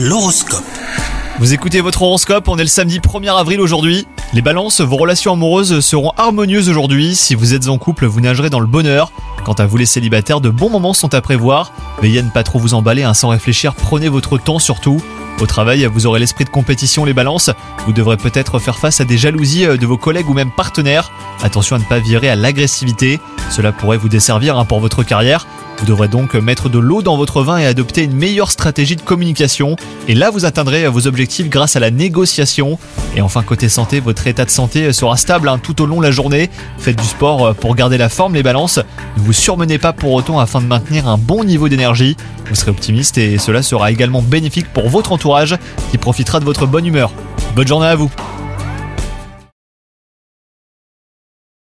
L'horoscope. Vous écoutez votre horoscope, on est le samedi 1er avril aujourd'hui. Les balances, vos relations amoureuses seront harmonieuses aujourd'hui. Si vous êtes en couple, vous nagerez dans le bonheur. Quant à vous les célibataires, de bons moments sont à prévoir. Veillez à ne pas trop vous emballer, hein, sans réfléchir, prenez votre temps surtout. Au travail, vous aurez l'esprit de compétition, les balances. Vous devrez peut-être faire face à des jalousies euh, de vos collègues ou même partenaires. Attention à ne pas virer à l'agressivité. Cela pourrait vous desservir hein, pour votre carrière. Vous devrez donc mettre de l'eau dans votre vin et adopter une meilleure stratégie de communication. Et là, vous atteindrez vos objectifs grâce à la négociation. Et enfin, côté santé, votre état de santé sera stable hein, tout au long de la journée. Faites du sport euh, pour garder la forme, les balances. Ne vous surmenez pas pour autant afin de maintenir un bon niveau d'énergie. Vous serez optimiste et cela sera également bénéfique pour votre entourage qui profitera de votre bonne humeur. Bonne journée à vous